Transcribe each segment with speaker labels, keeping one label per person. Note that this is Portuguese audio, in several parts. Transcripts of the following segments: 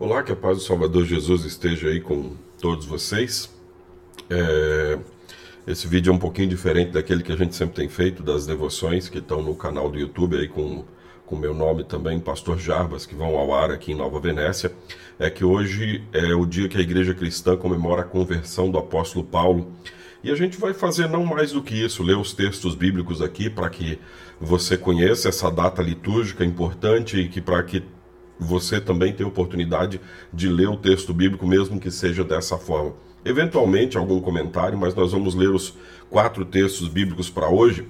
Speaker 1: Olá, que a paz do Salvador Jesus esteja aí com todos vocês. É... Esse vídeo é um pouquinho diferente daquele que a gente sempre tem feito, das devoções que estão no canal do YouTube aí com com meu nome também, Pastor Jarbas, que vão ao ar aqui em Nova Venécia, é que hoje é o dia que a Igreja Cristã comemora a conversão do apóstolo Paulo. E a gente vai fazer não mais do que isso, ler os textos bíblicos aqui para que você conheça essa data litúrgica importante e que para que você também tem oportunidade de ler o texto bíblico, mesmo que seja dessa forma. Eventualmente, algum comentário, mas nós vamos ler os quatro textos bíblicos para hoje.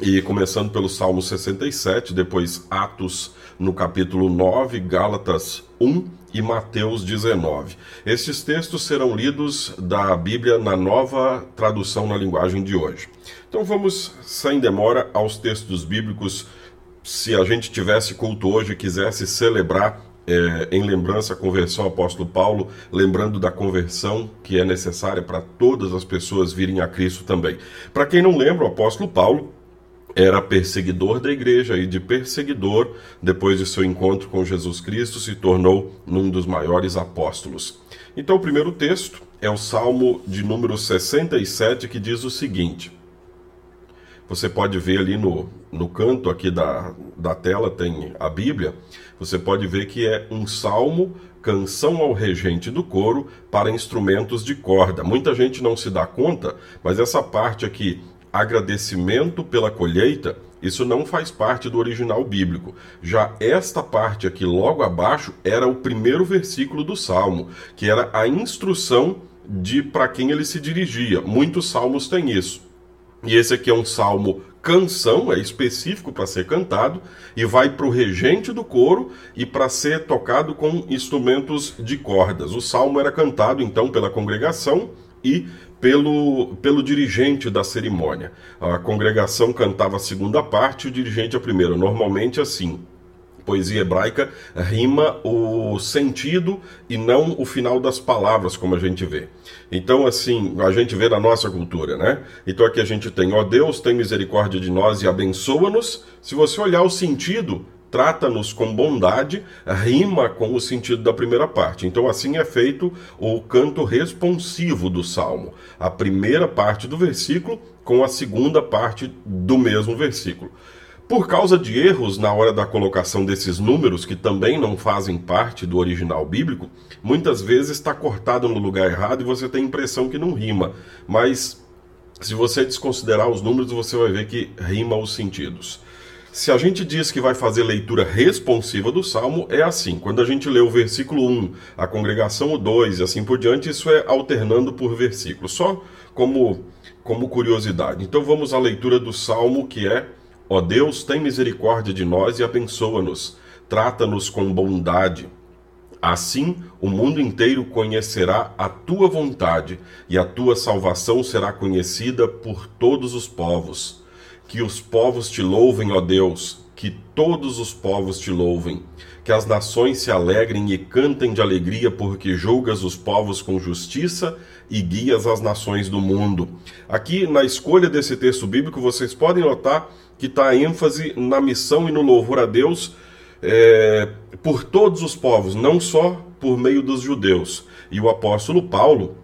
Speaker 1: E começando pelo Salmo 67, depois Atos no capítulo 9, Gálatas 1 e Mateus 19. Estes textos serão lidos da Bíblia na nova tradução na linguagem de hoje. Então vamos, sem demora, aos textos bíblicos se a gente tivesse culto hoje e quisesse celebrar é, em lembrança a conversão do apóstolo Paulo, lembrando da conversão que é necessária para todas as pessoas virem a Cristo também. Para quem não lembra, o apóstolo Paulo era perseguidor da igreja e de perseguidor, depois de seu encontro com Jesus Cristo, se tornou um dos maiores apóstolos. Então, o primeiro texto é o Salmo de número 67, que diz o seguinte: você pode ver ali no, no canto aqui da, da tela, tem a Bíblia. Você pode ver que é um salmo, canção ao regente do coro para instrumentos de corda. Muita gente não se dá conta, mas essa parte aqui, agradecimento pela colheita, isso não faz parte do original bíblico. Já esta parte aqui, logo abaixo, era o primeiro versículo do salmo, que era a instrução de para quem ele se dirigia. Muitos salmos têm isso. E esse aqui é um salmo canção, é específico para ser cantado, e vai para o regente do coro e para ser tocado com instrumentos de cordas. O salmo era cantado então pela congregação e pelo, pelo dirigente da cerimônia. A congregação cantava a segunda parte, o dirigente a primeira. Normalmente assim poesia hebraica rima o sentido e não o final das palavras, como a gente vê. Então, assim, a gente vê na nossa cultura, né? Então aqui a gente tem, ó Deus, tem misericórdia de nós e abençoa-nos. Se você olhar o sentido, trata-nos com bondade, rima com o sentido da primeira parte. Então, assim é feito o canto responsivo do salmo. A primeira parte do versículo com a segunda parte do mesmo versículo. Por causa de erros na hora da colocação desses números, que também não fazem parte do original bíblico, muitas vezes está cortado no lugar errado e você tem a impressão que não rima. Mas se você desconsiderar os números, você vai ver que rima os sentidos. Se a gente diz que vai fazer leitura responsiva do salmo, é assim. Quando a gente lê o versículo 1, a congregação o 2 e assim por diante, isso é alternando por versículo, só como, como curiosidade. Então vamos à leitura do salmo que é Ó Deus, tem misericórdia de nós e abençoa-nos. Trata-nos com bondade. Assim, o mundo inteiro conhecerá a tua vontade e a tua salvação será conhecida por todos os povos. Que os povos te louvem, ó Deus, que todos os povos te louvem. Que as nações se alegrem e cantem de alegria, porque julgas os povos com justiça e guias as nações do mundo. Aqui, na escolha desse texto bíblico, vocês podem notar que está a ênfase na missão e no louvor a Deus é, por todos os povos, não só por meio dos judeus. E o apóstolo Paulo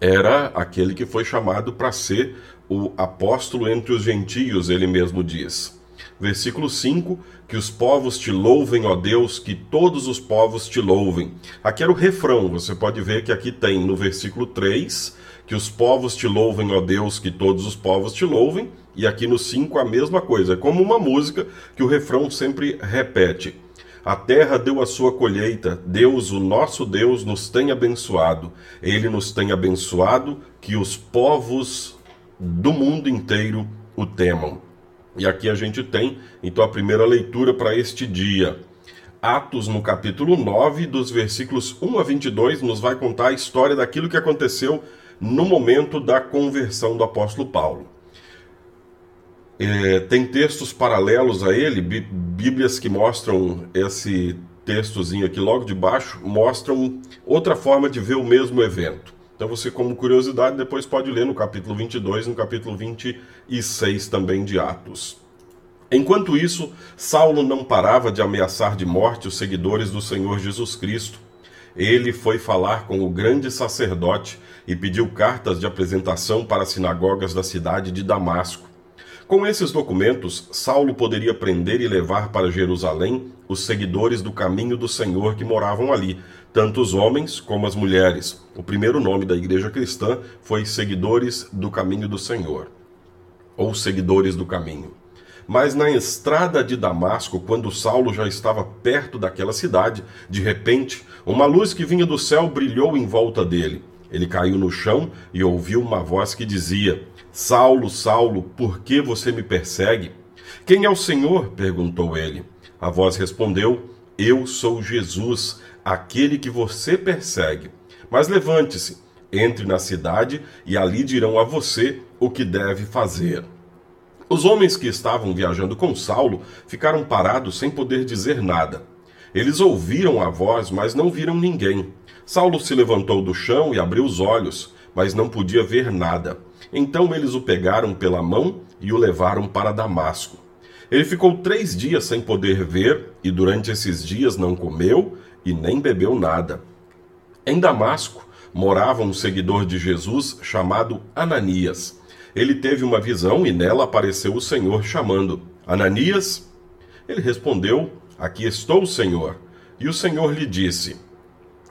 Speaker 1: era aquele que foi chamado para ser o apóstolo entre os gentios, ele mesmo diz. Versículo 5: Que os povos te louvem, ó Deus, que todos os povos te louvem. Aqui era o refrão, você pode ver que aqui tem no versículo 3: Que os povos te louvem, ó Deus, que todos os povos te louvem. E aqui no 5 a mesma coisa, é como uma música que o refrão sempre repete. A terra deu a sua colheita, Deus, o nosso Deus, nos tem abençoado. Ele nos tem abençoado, que os povos do mundo inteiro o temam. E aqui a gente tem, então, a primeira leitura para este dia. Atos, no capítulo 9, dos versículos 1 a 22, nos vai contar a história daquilo que aconteceu no momento da conversão do apóstolo Paulo. É, tem textos paralelos a ele, bíblias que mostram esse textozinho aqui logo de baixo, mostram outra forma de ver o mesmo evento. Então você, como curiosidade, depois pode ler no capítulo 22 e no capítulo 26 também de Atos. Enquanto isso, Saulo não parava de ameaçar de morte os seguidores do Senhor Jesus Cristo. ele foi falar com o grande sacerdote e pediu cartas de apresentação para as sinagogas da cidade de Damasco. Com esses documentos, Saulo poderia prender e levar para Jerusalém os seguidores do caminho do Senhor que moravam ali, tanto os homens como as mulheres. O primeiro nome da igreja cristã foi Seguidores do Caminho do Senhor, ou Seguidores do Caminho. Mas na estrada de Damasco, quando Saulo já estava perto daquela cidade, de repente, uma luz que vinha do céu brilhou em volta dele. Ele caiu no chão e ouviu uma voz que dizia: Saulo, Saulo, por que você me persegue? Quem é o Senhor? perguntou ele. A voz respondeu: Eu sou Jesus, aquele que você persegue. Mas levante-se, entre na cidade e ali dirão a você o que deve fazer. Os homens que estavam viajando com Saulo ficaram parados sem poder dizer nada. Eles ouviram a voz, mas não viram ninguém. Saulo se levantou do chão e abriu os olhos, mas não podia ver nada. Então eles o pegaram pela mão e o levaram para Damasco. Ele ficou três dias sem poder ver, e durante esses dias não comeu e nem bebeu nada. Em Damasco morava um seguidor de Jesus chamado Ananias. Ele teve uma visão e nela apareceu o Senhor chamando: Ananias? Ele respondeu: Aqui estou, Senhor. E o Senhor lhe disse: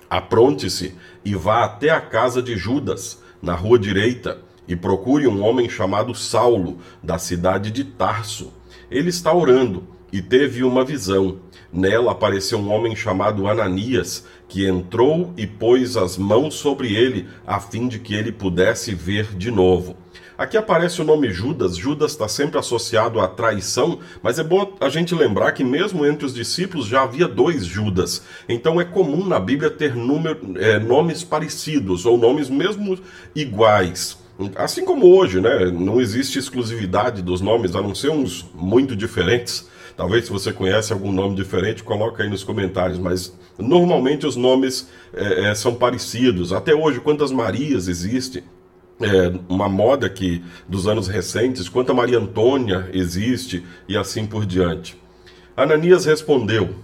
Speaker 1: Apronte-se e vá até a casa de Judas, na rua direita, e procure um homem chamado Saulo, da cidade de Tarso. Ele está orando e teve uma visão. Nela apareceu um homem chamado Ananias, que entrou e pôs as mãos sobre ele, a fim de que ele pudesse ver de novo. Aqui aparece o nome Judas. Judas está sempre associado à traição, mas é bom a gente lembrar que mesmo entre os discípulos já havia dois Judas. Então é comum na Bíblia ter número, é, nomes parecidos ou nomes mesmo iguais. Assim como hoje, né? Não existe exclusividade dos nomes, a não ser uns muito diferentes. Talvez se você conhece algum nome diferente, coloca aí nos comentários, mas normalmente os nomes é, são parecidos. Até hoje, quantas Marias existem? é, uma moda que dos anos recentes, quanto a Maria Antônia existe e assim por diante. Ananias respondeu: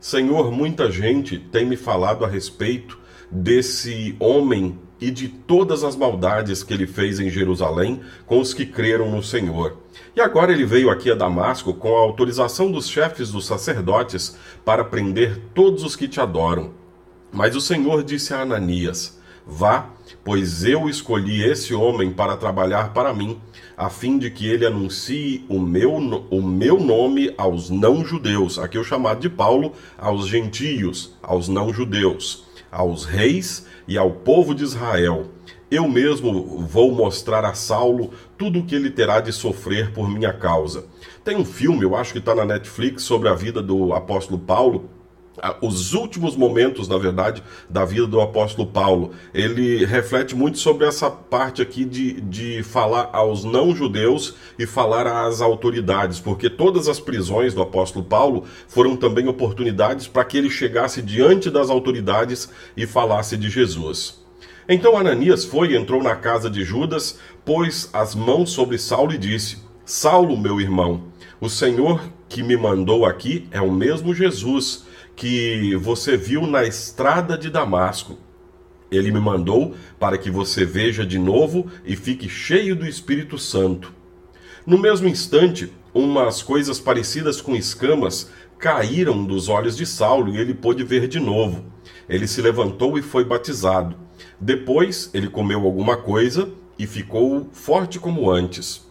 Speaker 1: Senhor, muita gente tem me falado a respeito desse homem e de todas as maldades que ele fez em Jerusalém com os que creram no Senhor. E agora ele veio aqui a Damasco com a autorização dos chefes dos sacerdotes para prender todos os que te adoram. Mas o Senhor disse a Ananias: Vá, pois eu escolhi esse homem para trabalhar para mim, a fim de que ele anuncie o meu, o meu nome aos não-judeus, aqui o chamado de Paulo, aos gentios, aos não-judeus, aos reis e ao povo de Israel. Eu mesmo vou mostrar a Saulo tudo o que ele terá de sofrer por minha causa. Tem um filme, eu acho que está na Netflix, sobre a vida do apóstolo Paulo, os últimos momentos, na verdade, da vida do apóstolo Paulo. Ele reflete muito sobre essa parte aqui de, de falar aos não-judeus e falar às autoridades, porque todas as prisões do apóstolo Paulo foram também oportunidades para que ele chegasse diante das autoridades e falasse de Jesus. Então Ananias foi e entrou na casa de Judas, pôs as mãos sobre Saulo e disse: Saulo, meu irmão, o Senhor que me mandou aqui é o mesmo Jesus que você viu na estrada de Damasco. Ele me mandou para que você veja de novo e fique cheio do Espírito Santo. No mesmo instante, umas coisas parecidas com escamas caíram dos olhos de Saulo e ele pôde ver de novo. Ele se levantou e foi batizado. Depois, ele comeu alguma coisa e ficou forte como antes.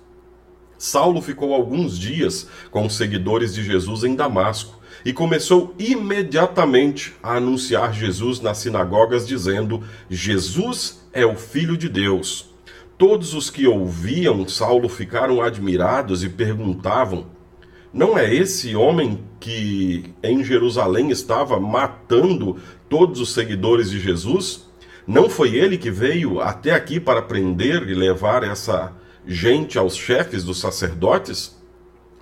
Speaker 1: Saulo ficou alguns dias com os seguidores de Jesus em Damasco e começou imediatamente a anunciar Jesus nas sinagogas, dizendo: Jesus é o Filho de Deus. Todos os que ouviam Saulo ficaram admirados e perguntavam: Não é esse homem que em Jerusalém estava matando todos os seguidores de Jesus? Não foi ele que veio até aqui para prender e levar essa gente aos chefes dos sacerdotes?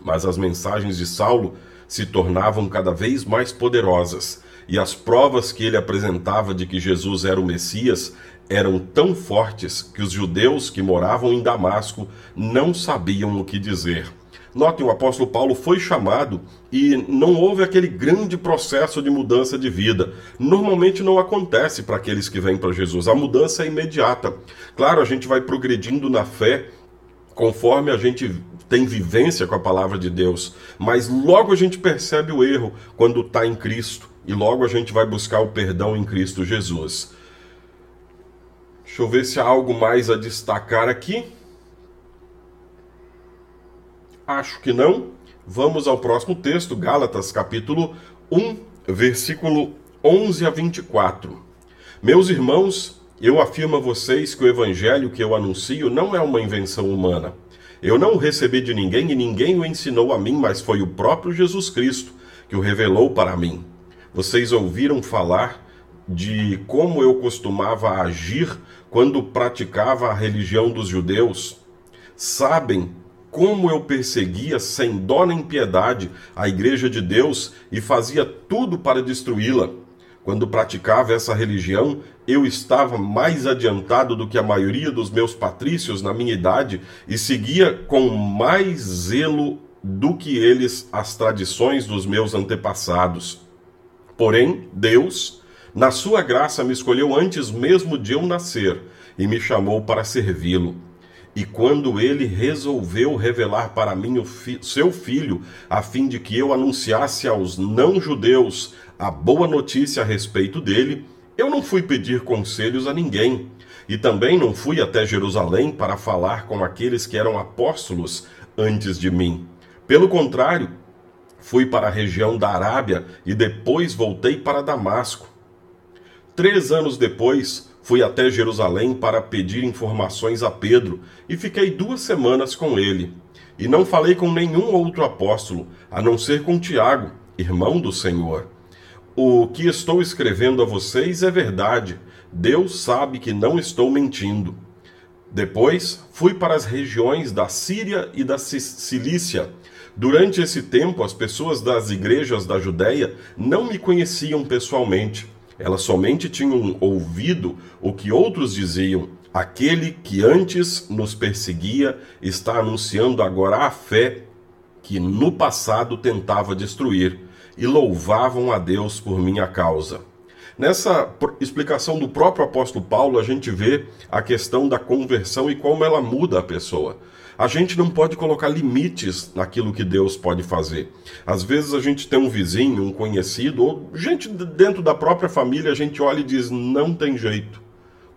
Speaker 1: Mas as mensagens de Saulo se tornavam cada vez mais poderosas, e as provas que ele apresentava de que Jesus era o Messias eram tão fortes que os judeus que moravam em Damasco não sabiam o que dizer. Notem, o apóstolo Paulo foi chamado e não houve aquele grande processo de mudança de vida. Normalmente não acontece para aqueles que vêm para Jesus. A mudança é imediata. Claro, a gente vai progredindo na fé conforme a gente tem vivência com a palavra de Deus, mas logo a gente percebe o erro quando está em Cristo e logo a gente vai buscar o perdão em Cristo Jesus. Deixa eu ver se há algo mais a destacar aqui. Acho que não. Vamos ao próximo texto, Gálatas, capítulo 1, versículo 11 a 24. Meus irmãos, eu afirmo a vocês que o evangelho que eu anuncio não é uma invenção humana. Eu não o recebi de ninguém e ninguém o ensinou a mim, mas foi o próprio Jesus Cristo que o revelou para mim. Vocês ouviram falar de como eu costumava agir quando praticava a religião dos judeus? Sabem como eu perseguia sem dó nem piedade a igreja de Deus e fazia tudo para destruí-la. Quando praticava essa religião, eu estava mais adiantado do que a maioria dos meus patrícios na minha idade e seguia com mais zelo do que eles as tradições dos meus antepassados. Porém, Deus, na sua graça, me escolheu antes mesmo de eu nascer e me chamou para servi-lo. E quando ele resolveu revelar para mim o fi seu filho, a fim de que eu anunciasse aos não-judeus a boa notícia a respeito dele, eu não fui pedir conselhos a ninguém. E também não fui até Jerusalém para falar com aqueles que eram apóstolos antes de mim. Pelo contrário, fui para a região da Arábia e depois voltei para Damasco. Três anos depois, Fui até Jerusalém para pedir informações a Pedro e fiquei duas semanas com ele. E não falei com nenhum outro apóstolo, a não ser com Tiago, irmão do Senhor. O que estou escrevendo a vocês é verdade. Deus sabe que não estou mentindo. Depois fui para as regiões da Síria e da Cilícia. Durante esse tempo, as pessoas das igrejas da Judéia não me conheciam pessoalmente elas somente tinham ouvido o que outros diziam. Aquele que antes nos perseguia está anunciando agora a fé que no passado tentava destruir, e louvavam a Deus por minha causa. Nessa explicação do próprio apóstolo Paulo, a gente vê a questão da conversão e como ela muda a pessoa. A gente não pode colocar limites naquilo que Deus pode fazer. Às vezes a gente tem um vizinho, um conhecido, ou gente dentro da própria família, a gente olha e diz: não tem jeito.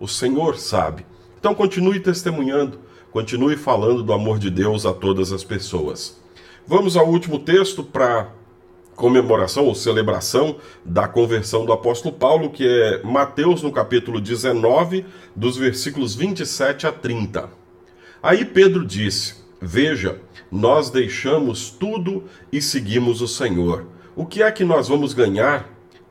Speaker 1: O Senhor sabe. Então continue testemunhando, continue falando do amor de Deus a todas as pessoas. Vamos ao último texto para comemoração ou celebração da conversão do apóstolo Paulo, que é Mateus no capítulo 19, dos versículos 27 a 30. Aí Pedro disse: Veja, nós deixamos tudo e seguimos o Senhor. O que é que nós vamos ganhar?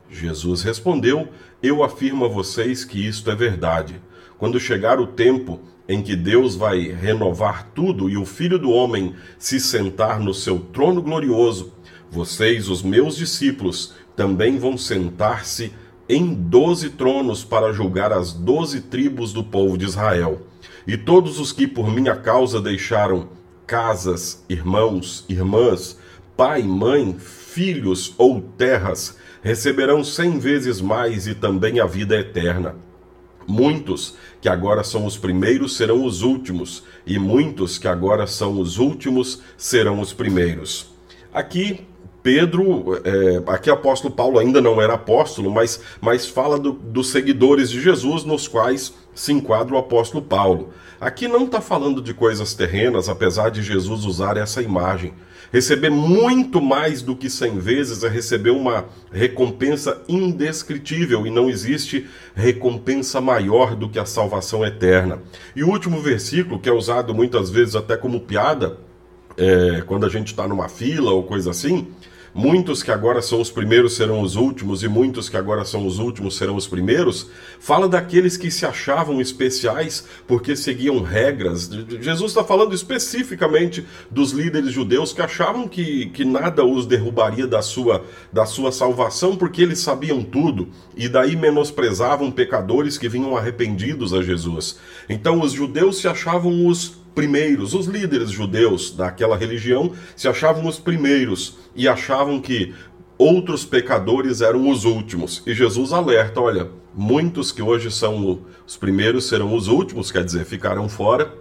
Speaker 1: Jesus respondeu: Eu afirmo a vocês que isto é verdade. Quando chegar o tempo em que Deus vai renovar tudo e o Filho do Homem se sentar no seu trono glorioso, vocês, os meus discípulos, também vão sentar-se em doze tronos para julgar as doze tribos do povo de Israel. E todos os que por minha causa deixaram casas, irmãos, irmãs, pai, mãe, filhos ou terras, receberão cem vezes mais e também a vida eterna. Muitos que agora são os primeiros serão os últimos, e muitos que agora são os últimos serão os primeiros. Aqui Pedro, é, aqui apóstolo Paulo ainda não era apóstolo, mas, mas fala do, dos seguidores de Jesus, nos quais se enquadra o apóstolo Paulo. Aqui não está falando de coisas terrenas, apesar de Jesus usar essa imagem. Receber muito mais do que cem vezes é receber uma recompensa indescritível e não existe recompensa maior do que a salvação eterna. E o último versículo, que é usado muitas vezes até como piada, é, quando a gente está numa fila ou coisa assim, muitos que agora são os primeiros serão os últimos, e muitos que agora são os últimos serão os primeiros, fala daqueles que se achavam especiais porque seguiam regras. Jesus está falando especificamente dos líderes judeus que achavam que, que nada os derrubaria da sua, da sua salvação porque eles sabiam tudo, e daí menosprezavam pecadores que vinham arrependidos a Jesus. Então os judeus se achavam os primeiros, os líderes judeus daquela religião se achavam os primeiros e achavam que outros pecadores eram os últimos. E Jesus alerta: olha, muitos que hoje são os primeiros serão os últimos, quer dizer, ficarão fora,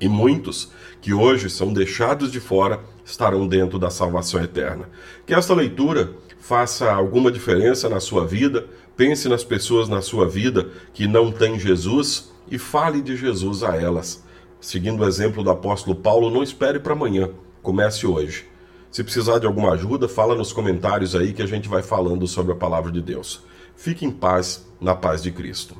Speaker 1: e muitos que hoje são deixados de fora estarão dentro da salvação eterna. Que esta leitura faça alguma diferença na sua vida, pense nas pessoas na sua vida que não têm Jesus e fale de Jesus a elas. Seguindo o exemplo do apóstolo Paulo, não espere para amanhã, comece hoje. Se precisar de alguma ajuda, fala nos comentários aí que a gente vai falando sobre a palavra de Deus. Fique em paz, na paz de Cristo.